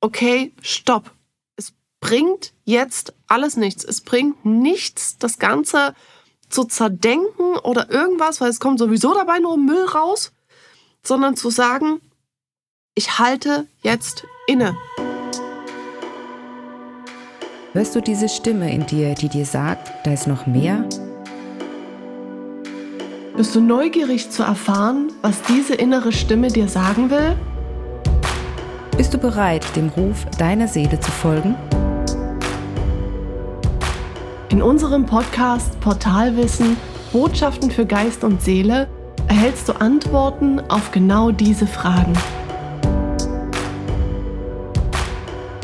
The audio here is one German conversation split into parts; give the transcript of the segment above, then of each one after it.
okay, stopp. Es bringt jetzt alles nichts. Es bringt nichts, das Ganze zu zerdenken oder irgendwas, weil es kommt sowieso dabei nur Müll raus, sondern zu sagen, ich halte jetzt inne. Hörst du diese Stimme in dir, die dir sagt, da ist noch mehr? Bist du neugierig zu erfahren, was diese innere Stimme dir sagen will? Bist du bereit, dem Ruf deiner Seele zu folgen? In unserem Podcast Portalwissen Botschaften für Geist und Seele erhältst du Antworten auf genau diese Fragen.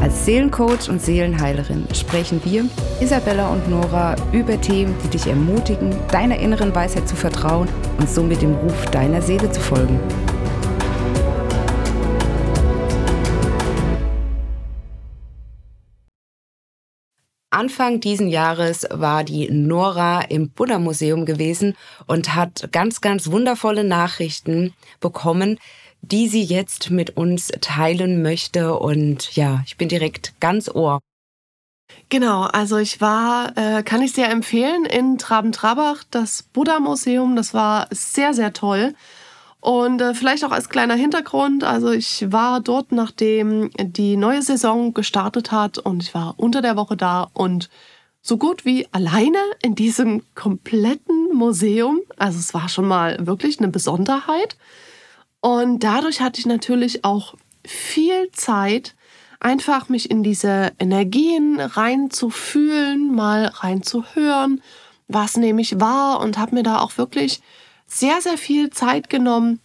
Als Seelencoach und Seelenheilerin sprechen wir, Isabella und Nora, über Themen, die dich ermutigen, deiner inneren Weisheit zu vertrauen und somit dem Ruf deiner Seele zu folgen. Anfang diesen Jahres war die Nora im Buddha Museum gewesen und hat ganz, ganz wundervolle Nachrichten bekommen, die sie jetzt mit uns teilen möchte. Und ja, ich bin direkt ganz ohr. Genau, also ich war, äh, kann ich sehr empfehlen, in Traben-Trabach, das Buddha-Museum. Das war sehr, sehr toll. Und äh, vielleicht auch als kleiner Hintergrund, also ich war dort, nachdem die neue Saison gestartet hat und ich war unter der Woche da und so gut wie alleine in diesem kompletten Museum. Also es war schon mal wirklich eine Besonderheit. Und dadurch hatte ich natürlich auch viel Zeit, einfach mich in diese Energien reinzufühlen, mal reinzuhören, was nämlich war und habe mir da auch wirklich sehr, sehr viel Zeit genommen.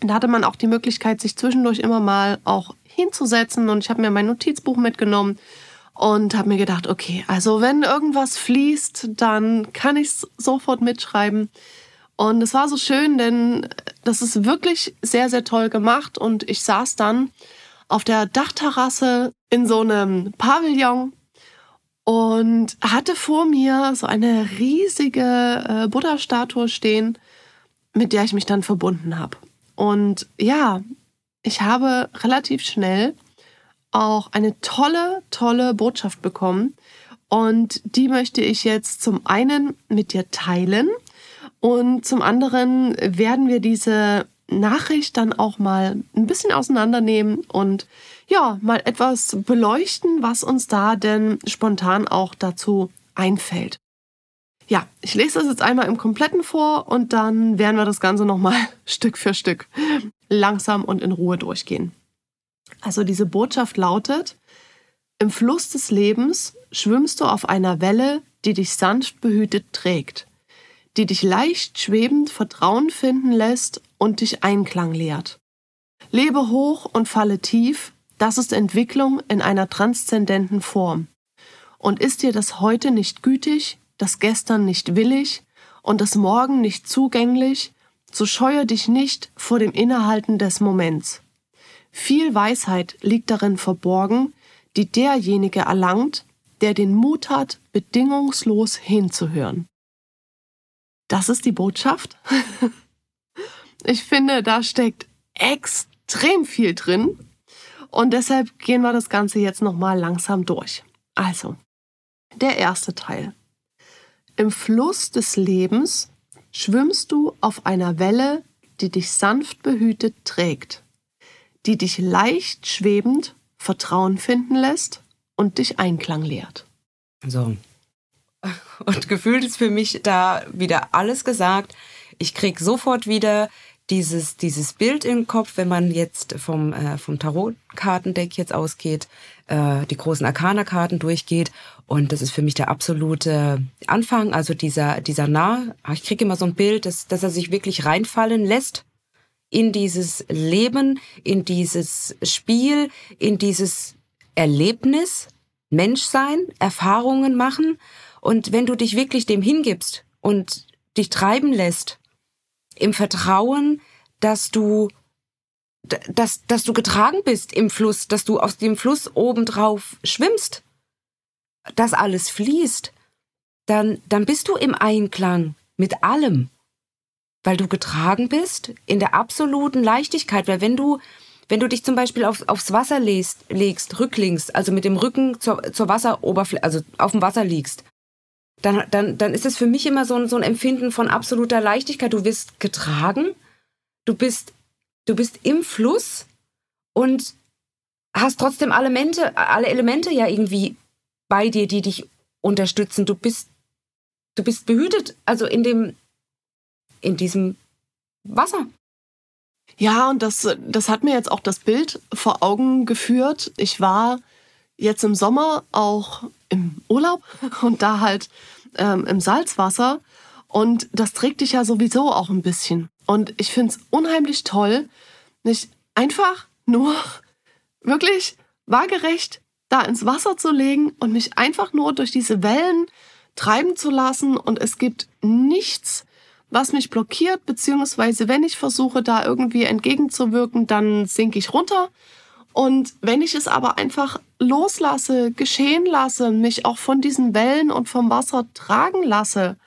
Da hatte man auch die Möglichkeit, sich zwischendurch immer mal auch hinzusetzen und ich habe mir mein Notizbuch mitgenommen und habe mir gedacht, okay, also wenn irgendwas fließt, dann kann ich es sofort mitschreiben. Und es war so schön, denn das ist wirklich sehr, sehr toll gemacht und ich saß dann auf der Dachterrasse in so einem Pavillon und hatte vor mir so eine riesige äh, Buddha-Statue stehen mit der ich mich dann verbunden habe. Und ja, ich habe relativ schnell auch eine tolle, tolle Botschaft bekommen. Und die möchte ich jetzt zum einen mit dir teilen und zum anderen werden wir diese Nachricht dann auch mal ein bisschen auseinandernehmen und ja, mal etwas beleuchten, was uns da denn spontan auch dazu einfällt. Ja, ich lese das jetzt einmal im Kompletten vor und dann werden wir das Ganze nochmal Stück für Stück langsam und in Ruhe durchgehen. Also diese Botschaft lautet, im Fluss des Lebens schwimmst du auf einer Welle, die dich sanft behütet trägt, die dich leicht schwebend Vertrauen finden lässt und dich Einklang lehrt. Lebe hoch und falle tief, das ist Entwicklung in einer transzendenten Form. Und ist dir das heute nicht gütig, das Gestern nicht willig und das Morgen nicht zugänglich, so scheue dich nicht vor dem Innehalten des Moments. Viel Weisheit liegt darin verborgen, die derjenige erlangt, der den Mut hat, bedingungslos hinzuhören. Das ist die Botschaft. ich finde, da steckt extrem viel drin und deshalb gehen wir das Ganze jetzt nochmal langsam durch. Also, der erste Teil. Im Fluss des Lebens schwimmst du auf einer Welle, die dich sanft behütet trägt, die dich leicht schwebend Vertrauen finden lässt und dich Einklang lehrt. So. Und gefühlt ist für mich da wieder alles gesagt. Ich krieg sofort wieder dieses, dieses Bild im Kopf, wenn man jetzt vom, äh, vom Tarotkartendeck jetzt ausgeht, äh, die großen Arcana-Karten durchgeht. Und das ist für mich der absolute Anfang. Also dieser, dieser Nah, ich kriege immer so ein Bild, dass, dass er sich wirklich reinfallen lässt in dieses Leben, in dieses Spiel, in dieses Erlebnis, Menschsein, Erfahrungen machen. Und wenn du dich wirklich dem hingibst und dich treiben lässt, im Vertrauen, dass du, dass, dass du getragen bist im Fluss, dass du aus dem Fluss obendrauf schwimmst, dass alles fließt, dann, dann bist du im Einklang mit allem, weil du getragen bist in der absoluten Leichtigkeit, weil wenn du wenn du dich zum Beispiel auf, aufs Wasser legst, legst, rücklings, also mit dem Rücken zur, zur Wasseroberfläche, also auf dem Wasser liegst, dann, dann, dann ist es für mich immer so ein, so ein Empfinden von absoluter Leichtigkeit. Du wirst getragen, du bist, du bist im Fluss und hast trotzdem alle Elemente, alle Elemente ja irgendwie bei dir, die dich unterstützen. Du bist, du bist behütet, also in dem, in diesem Wasser. Ja, und das, das hat mir jetzt auch das Bild vor Augen geführt. Ich war jetzt im Sommer auch im Urlaub und da halt ähm, im Salzwasser. Und das trägt dich ja sowieso auch ein bisschen. Und ich finde es unheimlich toll, nicht einfach nur wirklich waagerecht da ins Wasser zu legen und mich einfach nur durch diese Wellen treiben zu lassen. Und es gibt nichts, was mich blockiert, beziehungsweise wenn ich versuche, da irgendwie entgegenzuwirken, dann sinke ich runter. Und wenn ich es aber einfach loslasse, geschehen lasse, mich auch von diesen Wellen und vom Wasser tragen lasse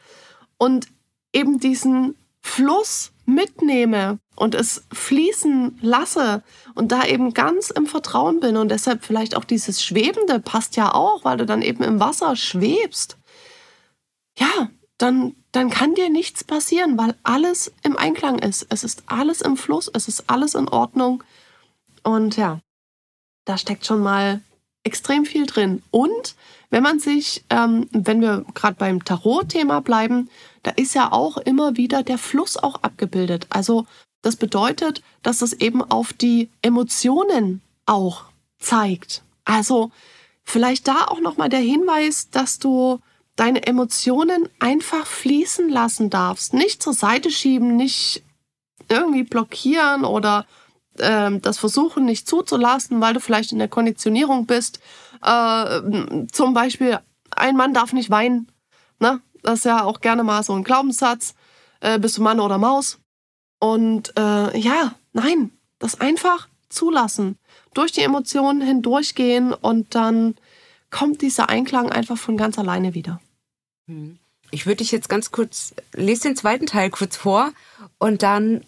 und eben diesen Fluss mitnehme und es fließen lasse und da eben ganz im Vertrauen bin und deshalb vielleicht auch dieses Schwebende passt ja auch, weil du dann eben im Wasser schwebst. Ja, dann, dann kann dir nichts passieren, weil alles im Einklang ist. Es ist alles im Fluss, es ist alles in Ordnung. Und ja, da steckt schon mal extrem viel drin. Und wenn man sich, ähm, wenn wir gerade beim Tarot-Thema bleiben, da ist ja auch immer wieder der Fluss auch abgebildet. Also das bedeutet, dass es eben auf die Emotionen auch zeigt. Also vielleicht da auch noch mal der Hinweis, dass du deine Emotionen einfach fließen lassen darfst. Nicht zur Seite schieben, nicht irgendwie blockieren oder äh, das versuchen nicht zuzulassen, weil du vielleicht in der Konditionierung bist. Äh, zum Beispiel, ein Mann darf nicht weinen. Ne? Das ist ja auch gerne mal so ein Glaubenssatz. Äh, bist du Mann oder Maus? Und äh, ja, nein, das einfach zulassen. Durch die Emotionen hindurchgehen und dann kommt dieser Einklang einfach von ganz alleine wieder. Hm. Ich würde dich jetzt ganz kurz, lese den zweiten Teil kurz vor und dann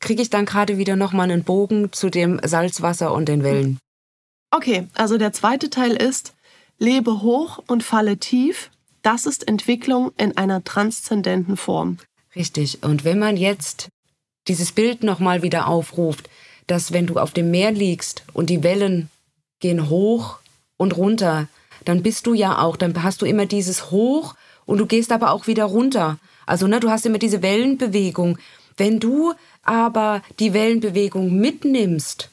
kriege ich dann gerade wieder nochmal einen Bogen zu dem Salzwasser und den Wellen. Okay, also der zweite Teil ist, lebe hoch und falle tief. Das ist Entwicklung in einer transzendenten Form. Richtig. Und wenn man jetzt dieses Bild nochmal wieder aufruft, dass wenn du auf dem Meer liegst und die Wellen gehen hoch und runter, dann bist du ja auch, dann hast du immer dieses Hoch und du gehst aber auch wieder runter. Also ne, du hast immer diese Wellenbewegung. Wenn du aber die Wellenbewegung mitnimmst,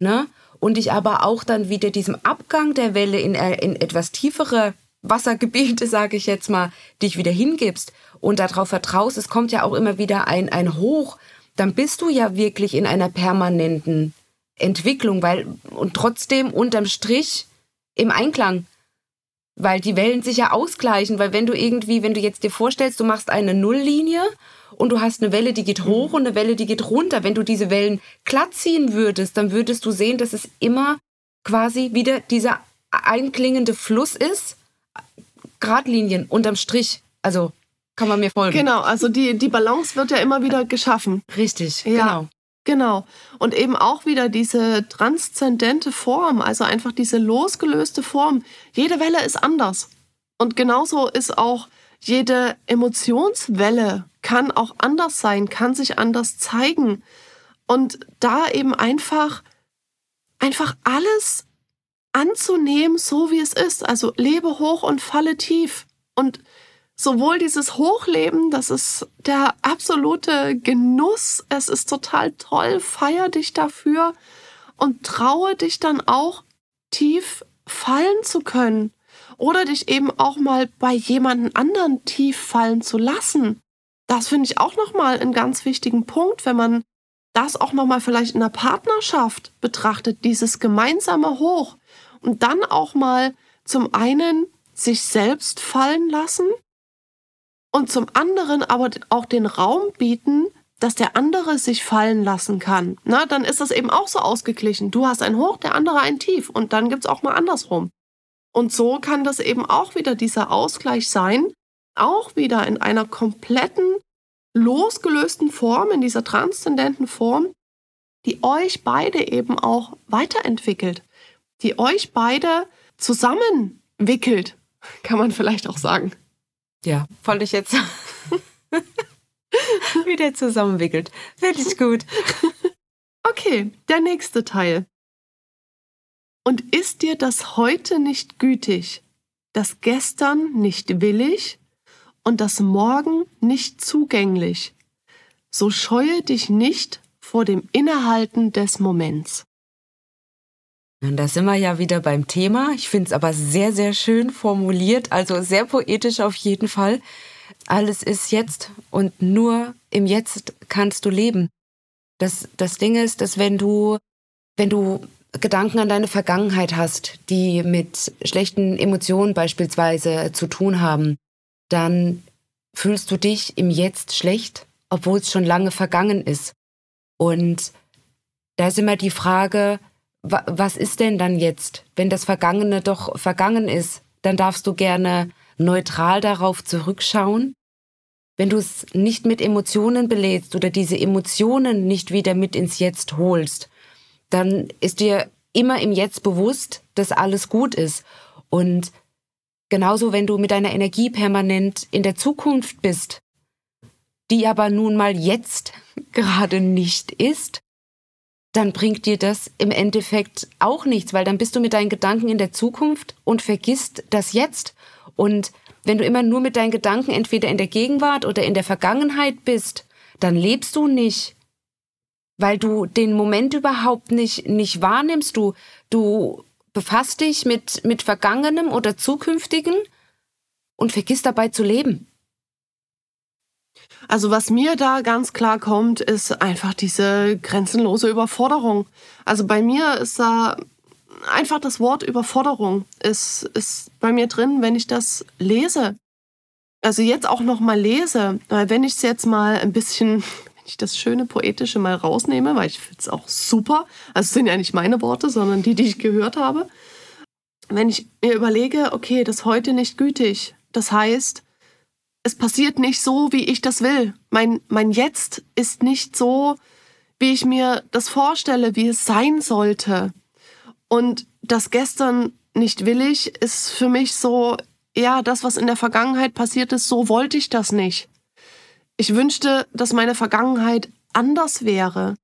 ne, und dich aber auch dann wieder diesem Abgang der Welle in, äh, in etwas tiefere Wassergebiete, sage ich jetzt mal, dich wieder hingibst und darauf vertraust, es kommt ja auch immer wieder ein, ein Hoch, dann bist du ja wirklich in einer permanenten Entwicklung, weil und trotzdem unterm Strich im Einklang weil die Wellen sich ja ausgleichen, weil wenn du irgendwie, wenn du jetzt dir vorstellst, du machst eine Nulllinie und du hast eine Welle, die geht hoch und eine Welle, die geht runter, wenn du diese Wellen glatt ziehen würdest, dann würdest du sehen, dass es immer quasi wieder dieser einklingende Fluss ist, Gradlinien unterm Strich, also kann man mir folgen. Genau, also die, die Balance wird ja immer wieder geschaffen. Richtig, ja. genau. Genau. Und eben auch wieder diese transzendente Form, also einfach diese losgelöste Form. Jede Welle ist anders. Und genauso ist auch jede Emotionswelle kann auch anders sein, kann sich anders zeigen. Und da eben einfach, einfach alles anzunehmen, so wie es ist. Also lebe hoch und falle tief. Und sowohl dieses Hochleben, das ist der absolute Genuss, es ist total toll, feier dich dafür und traue dich dann auch tief fallen zu können oder dich eben auch mal bei jemanden anderen tief fallen zu lassen. Das finde ich auch nochmal einen ganz wichtigen Punkt, wenn man das auch nochmal vielleicht in der Partnerschaft betrachtet, dieses gemeinsame Hoch und dann auch mal zum einen sich selbst fallen lassen und zum anderen aber auch den Raum bieten, dass der andere sich fallen lassen kann. Na, dann ist das eben auch so ausgeglichen. Du hast ein Hoch, der andere ein Tief und dann gibt es auch mal andersrum. Und so kann das eben auch wieder dieser Ausgleich sein, auch wieder in einer kompletten, losgelösten Form, in dieser transzendenten Form, die euch beide eben auch weiterentwickelt, die euch beide zusammenwickelt, kann man vielleicht auch sagen. Ja, fand ich jetzt wieder zusammenwickelt. Finde ich gut. Okay, der nächste Teil. Und ist dir das heute nicht gütig, das gestern nicht willig und das morgen nicht zugänglich, so scheue dich nicht vor dem Innehalten des Moments. Und da sind wir ja wieder beim Thema. Ich finde es aber sehr, sehr schön formuliert, also sehr poetisch auf jeden Fall. Alles ist jetzt und nur im Jetzt kannst du leben. Das, das Ding ist, dass wenn du, wenn du Gedanken an deine Vergangenheit hast, die mit schlechten Emotionen beispielsweise zu tun haben, dann fühlst du dich im Jetzt schlecht, obwohl es schon lange vergangen ist. Und da ist immer die Frage, was ist denn dann jetzt, wenn das Vergangene doch vergangen ist? Dann darfst du gerne neutral darauf zurückschauen. Wenn du es nicht mit Emotionen belädst oder diese Emotionen nicht wieder mit ins Jetzt holst, dann ist dir immer im Jetzt bewusst, dass alles gut ist. Und genauso, wenn du mit deiner Energie permanent in der Zukunft bist, die aber nun mal jetzt gerade nicht ist, dann bringt dir das im Endeffekt auch nichts, weil dann bist du mit deinen Gedanken in der Zukunft und vergisst das Jetzt. Und wenn du immer nur mit deinen Gedanken entweder in der Gegenwart oder in der Vergangenheit bist, dann lebst du nicht, weil du den Moment überhaupt nicht, nicht wahrnimmst. Du, du befasst dich mit, mit Vergangenem oder Zukünftigen und vergisst dabei zu leben. Also was mir da ganz klar kommt, ist einfach diese grenzenlose Überforderung. Also bei mir ist da einfach das Wort Überforderung ist, ist bei mir drin, wenn ich das lese. Also jetzt auch noch mal lese, weil wenn ich es jetzt mal ein bisschen, wenn ich das schöne Poetische mal rausnehme, weil ich finde es auch super, also es sind ja nicht meine Worte, sondern die, die ich gehört habe. Wenn ich mir überlege, okay, das heute nicht gütig, das heißt, es passiert nicht so, wie ich das will. Mein, mein Jetzt ist nicht so, wie ich mir das vorstelle, wie es sein sollte. Und das gestern nicht willig ist für mich so, ja, das, was in der Vergangenheit passiert ist, so wollte ich das nicht. Ich wünschte, dass meine Vergangenheit anders wäre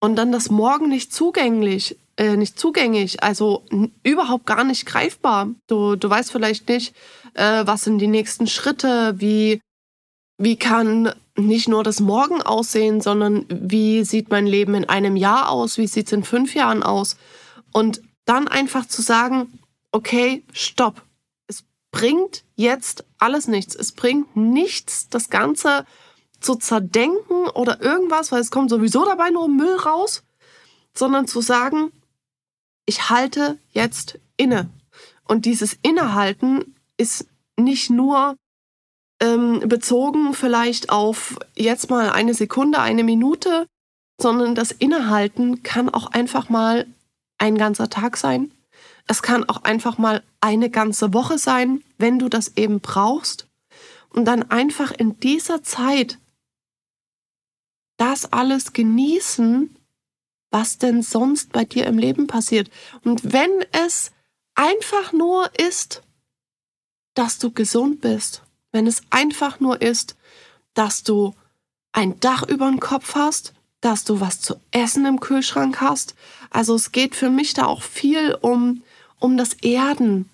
und dann das Morgen nicht zugänglich, äh, nicht zugänglich, also überhaupt gar nicht greifbar. Du, du weißt vielleicht nicht, äh, was sind die nächsten Schritte, wie, wie kann nicht nur das Morgen aussehen, sondern wie sieht mein Leben in einem Jahr aus, wie sieht es in fünf Jahren aus. Und dann einfach zu sagen, okay, stopp. Es bringt jetzt alles nichts. Es bringt nichts, das Ganze zu zerdenken oder irgendwas, weil es kommt sowieso dabei nur Müll raus, sondern zu sagen, ich halte jetzt inne. Und dieses Innehalten ist nicht nur ähm, bezogen vielleicht auf jetzt mal eine Sekunde, eine Minute, sondern das Innehalten kann auch einfach mal ein ganzer Tag sein. Es kann auch einfach mal eine ganze Woche sein, wenn du das eben brauchst. Und dann einfach in dieser Zeit das alles genießen, was denn sonst bei dir im Leben passiert. Und wenn es einfach nur ist, dass du gesund bist, wenn es einfach nur ist, dass du ein Dach über dem Kopf hast, dass du was zu essen im Kühlschrank hast. Also es geht für mich da auch viel um, um das Erden,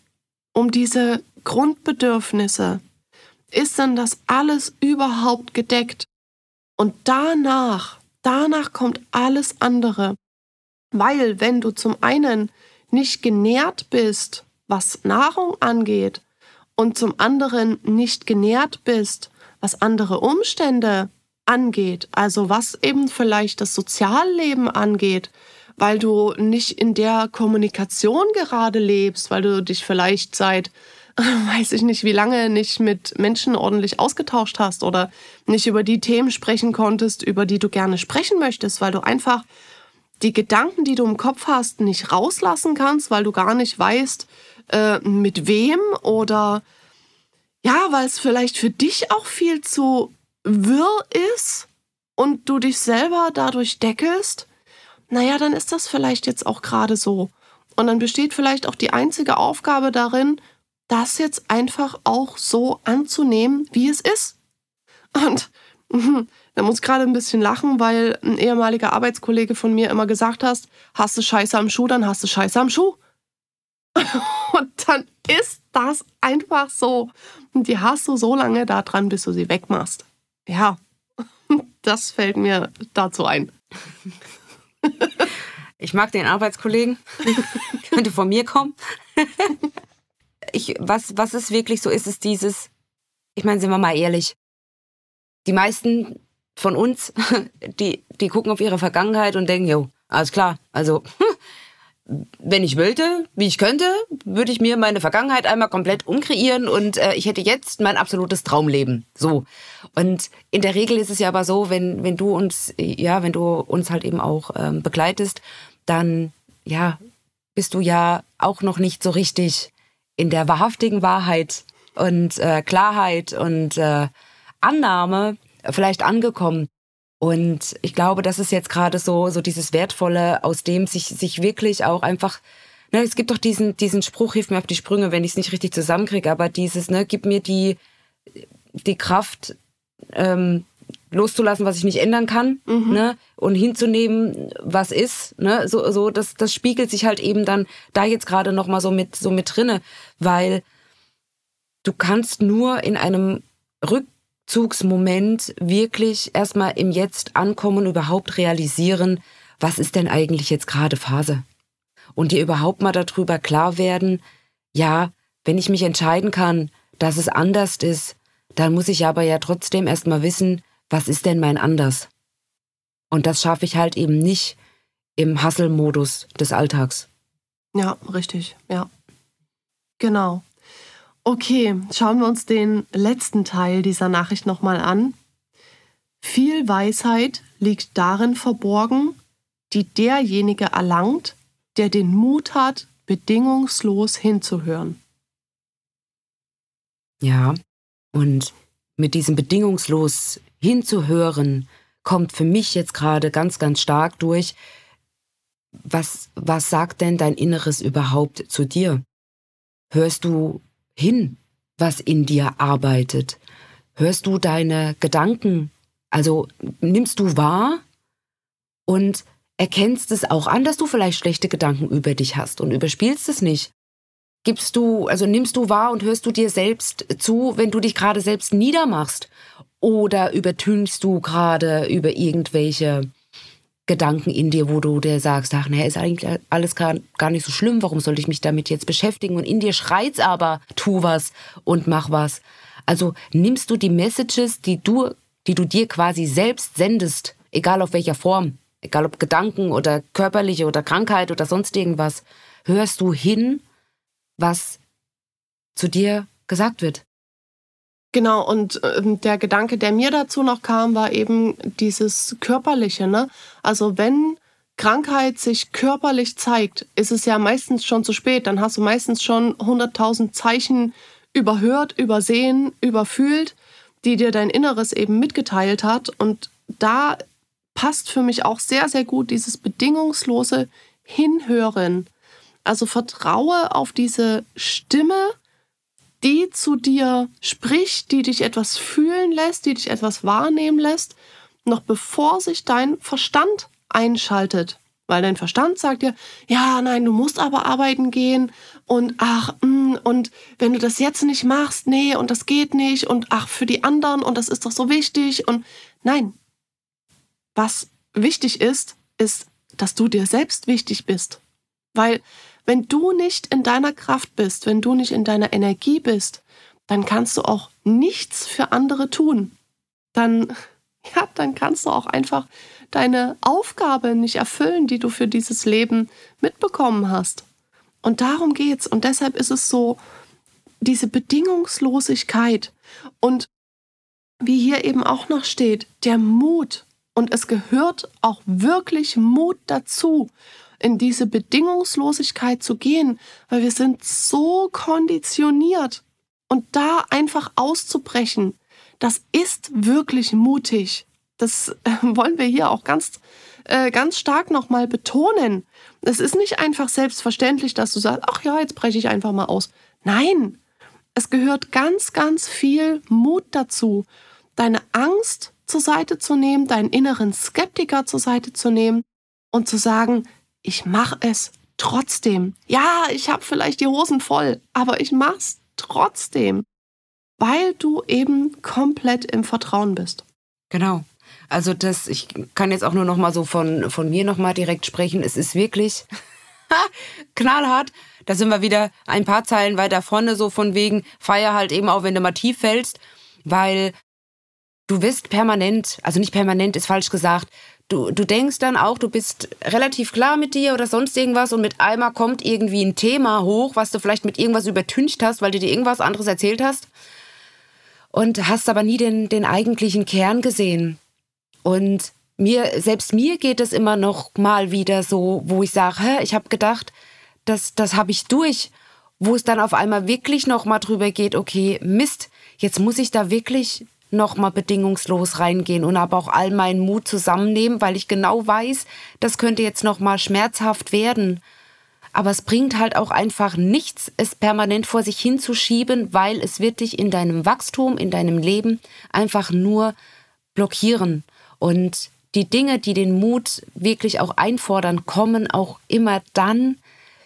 um diese Grundbedürfnisse. Ist denn das alles überhaupt gedeckt? Und danach, danach kommt alles andere. Weil wenn du zum einen nicht genährt bist, was Nahrung angeht, und zum anderen nicht genährt bist, was andere Umstände angeht, also was eben vielleicht das Sozialleben angeht, weil du nicht in der Kommunikation gerade lebst, weil du dich vielleicht seit weiß ich nicht, wie lange nicht mit Menschen ordentlich ausgetauscht hast oder nicht über die Themen sprechen konntest, über die du gerne sprechen möchtest, weil du einfach die Gedanken, die du im Kopf hast, nicht rauslassen kannst, weil du gar nicht weißt, äh, mit wem oder ja, weil es vielleicht für dich auch viel zu wirr ist und du dich selber dadurch deckelst, naja, dann ist das vielleicht jetzt auch gerade so. Und dann besteht vielleicht auch die einzige Aufgabe darin, das jetzt einfach auch so anzunehmen, wie es ist. Und da muss ich gerade ein bisschen lachen, weil ein ehemaliger Arbeitskollege von mir immer gesagt hat, hast du Scheiße am Schuh, dann hast du Scheiße am Schuh. Und dann ist das einfach so. Und die hast du so lange da dran, bis du sie wegmachst. Ja, das fällt mir dazu ein. Ich mag den Arbeitskollegen. Könnte von mir kommen. Ich, was, was es wirklich so ist, ist dieses, ich meine, sind wir mal ehrlich, die meisten von uns, die, die gucken auf ihre Vergangenheit und denken, jo, alles klar, also wenn ich wollte, wie ich könnte, würde ich mir meine Vergangenheit einmal komplett umkreieren und äh, ich hätte jetzt mein absolutes Traumleben. So. Und in der Regel ist es ja aber so, wenn, wenn du uns, ja, wenn du uns halt eben auch ähm, begleitest, dann, ja, bist du ja auch noch nicht so richtig in der wahrhaftigen Wahrheit und äh, Klarheit und äh, Annahme vielleicht angekommen. Und ich glaube, das ist jetzt gerade so, so dieses Wertvolle, aus dem sich, sich wirklich auch einfach, ne, es gibt doch diesen, diesen Spruch, hilf mir auf die Sprünge, wenn ich es nicht richtig zusammenkriege, aber dieses, ne, gib mir die, die Kraft, ähm, loszulassen, was ich nicht ändern kann, mhm. ne, und hinzunehmen, was ist, ne, so, so, das, das spiegelt sich halt eben dann da jetzt gerade nochmal so mit, so mit drinne, weil du kannst nur in einem Rück Rückzugsmoment wirklich erstmal im Jetzt ankommen, überhaupt realisieren, was ist denn eigentlich jetzt gerade Phase? Und dir überhaupt mal darüber klar werden, ja, wenn ich mich entscheiden kann, dass es anders ist, dann muss ich aber ja trotzdem erstmal wissen, was ist denn mein anders? Und das schaffe ich halt eben nicht im Hasselmodus des Alltags. Ja, richtig, ja. Genau. Okay, schauen wir uns den letzten Teil dieser Nachricht nochmal an. Viel Weisheit liegt darin verborgen, die derjenige erlangt, der den Mut hat, bedingungslos hinzuhören. Ja, und mit diesem bedingungslos hinzuhören kommt für mich jetzt gerade ganz, ganz stark durch, was, was sagt denn dein Inneres überhaupt zu dir? Hörst du hin, was in dir arbeitet? Hörst du deine Gedanken? Also nimmst du wahr und erkennst es auch an, dass du vielleicht schlechte Gedanken über dich hast und überspielst es nicht. Gibst du, also nimmst du wahr und hörst du dir selbst zu, wenn du dich gerade selbst niedermachst? Oder übertünchst du gerade über irgendwelche Gedanken in dir, wo du dir sagst, ach, naja, ist eigentlich alles gar, gar nicht so schlimm, warum sollte ich mich damit jetzt beschäftigen? Und in dir schreit's aber, tu was und mach was. Also nimmst du die Messages, die du, die du dir quasi selbst sendest, egal auf welcher Form, egal ob Gedanken oder körperliche oder Krankheit oder sonst irgendwas, hörst du hin, was zu dir gesagt wird. Genau, und ähm, der Gedanke, der mir dazu noch kam, war eben dieses Körperliche. Ne? Also wenn Krankheit sich körperlich zeigt, ist es ja meistens schon zu spät. Dann hast du meistens schon 100.000 Zeichen überhört, übersehen, überfühlt, die dir dein Inneres eben mitgeteilt hat. Und da passt für mich auch sehr, sehr gut dieses bedingungslose Hinhören. Also vertraue auf diese Stimme, die zu dir spricht, die dich etwas fühlen lässt, die dich etwas wahrnehmen lässt, noch bevor sich dein Verstand einschaltet. Weil dein Verstand sagt dir, ja, nein, du musst aber arbeiten gehen und ach, mm, und wenn du das jetzt nicht machst, nee, und das geht nicht und ach, für die anderen und das ist doch so wichtig und nein. Was wichtig ist, ist, dass du dir selbst wichtig bist. Weil wenn du nicht in deiner Kraft bist, wenn du nicht in deiner Energie bist, dann kannst du auch nichts für andere tun. Dann, ja, dann kannst du auch einfach deine Aufgabe nicht erfüllen, die du für dieses Leben mitbekommen hast. Und darum geht's. Und deshalb ist es so, diese Bedingungslosigkeit und wie hier eben auch noch steht, der Mut. Und es gehört auch wirklich Mut dazu in diese Bedingungslosigkeit zu gehen, weil wir sind so konditioniert. Und da einfach auszubrechen, das ist wirklich mutig. Das äh, wollen wir hier auch ganz äh, ganz stark nochmal betonen. Es ist nicht einfach selbstverständlich, dass du sagst, ach ja, jetzt breche ich einfach mal aus. Nein, es gehört ganz, ganz viel Mut dazu, deine Angst zur Seite zu nehmen, deinen inneren Skeptiker zur Seite zu nehmen und zu sagen, ich mache es trotzdem. Ja, ich habe vielleicht die Hosen voll, aber ich mach's trotzdem, weil du eben komplett im Vertrauen bist. Genau. Also das, ich kann jetzt auch nur noch mal so von, von mir noch mal direkt sprechen. Es ist wirklich knallhart. Da sind wir wieder ein paar Zeilen weiter vorne, so von wegen, feier halt eben auch, wenn du mal tief fällst, weil du wirst permanent, also nicht permanent ist falsch gesagt, du, du denkst dann auch, du bist relativ klar mit dir oder sonst irgendwas und mit einmal kommt irgendwie ein Thema hoch, was du vielleicht mit irgendwas übertüncht hast, weil du dir irgendwas anderes erzählt hast und hast aber nie den, den eigentlichen Kern gesehen. Und mir, selbst mir geht es immer noch mal wieder so, wo ich sage, ich habe gedacht, das, das habe ich durch, wo es dann auf einmal wirklich noch mal drüber geht, okay, Mist, jetzt muss ich da wirklich nochmal bedingungslos reingehen und aber auch all meinen Mut zusammennehmen, weil ich genau weiß, das könnte jetzt nochmal schmerzhaft werden. Aber es bringt halt auch einfach nichts, es permanent vor sich hinzuschieben, weil es wird dich in deinem Wachstum, in deinem Leben einfach nur blockieren. Und die Dinge, die den Mut wirklich auch einfordern, kommen auch immer dann,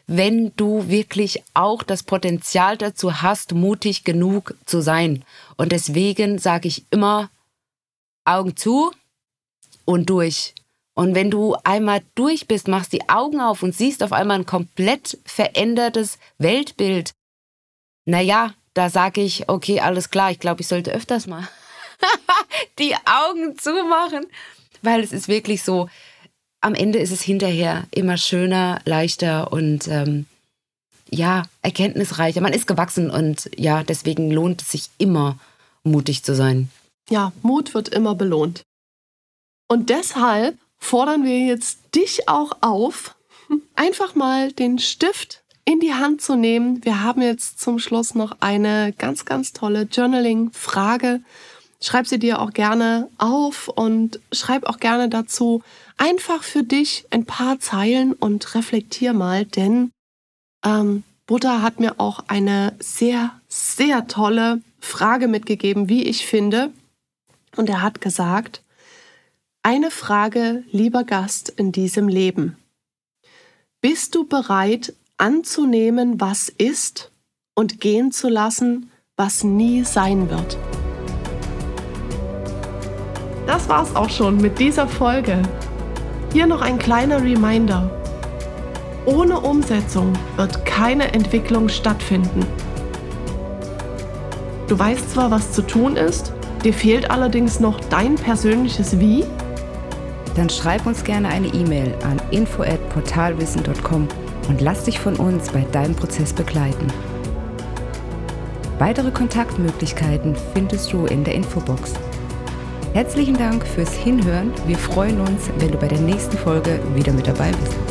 wenn du wirklich auch das Potenzial dazu hast, mutig genug zu sein. Und deswegen sage ich immer, Augen zu und durch. Und wenn du einmal durch bist, machst die Augen auf und siehst auf einmal ein komplett verändertes Weltbild. Naja, da sage ich, okay, alles klar, ich glaube, ich sollte öfters mal die Augen zumachen, weil es ist wirklich so, am Ende ist es hinterher immer schöner, leichter und ähm, ja, erkenntnisreicher. Man ist gewachsen und ja, deswegen lohnt es sich immer, mutig zu sein. Ja, Mut wird immer belohnt. Und deshalb fordern wir jetzt dich auch auf, einfach mal den Stift in die Hand zu nehmen. Wir haben jetzt zum Schluss noch eine ganz, ganz tolle Journaling-Frage. Schreib sie dir auch gerne auf und schreib auch gerne dazu, einfach für dich ein paar Zeilen und reflektier mal, denn ähm, Buddha hat mir auch eine sehr, sehr tolle Frage mitgegeben, wie ich finde. Und er hat gesagt, eine Frage, lieber Gast in diesem Leben. Bist du bereit anzunehmen, was ist und gehen zu lassen, was nie sein wird? Das war's auch schon mit dieser Folge. Hier noch ein kleiner Reminder. Ohne Umsetzung wird keine Entwicklung stattfinden. Du weißt zwar, was zu tun ist, dir fehlt allerdings noch dein persönliches Wie? Dann schreib uns gerne eine E-Mail an info@portalwissen.com und lass dich von uns bei deinem Prozess begleiten. Weitere Kontaktmöglichkeiten findest du in der Infobox. Herzlichen Dank fürs Hinhören. Wir freuen uns, wenn du bei der nächsten Folge wieder mit dabei bist.